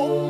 Oh.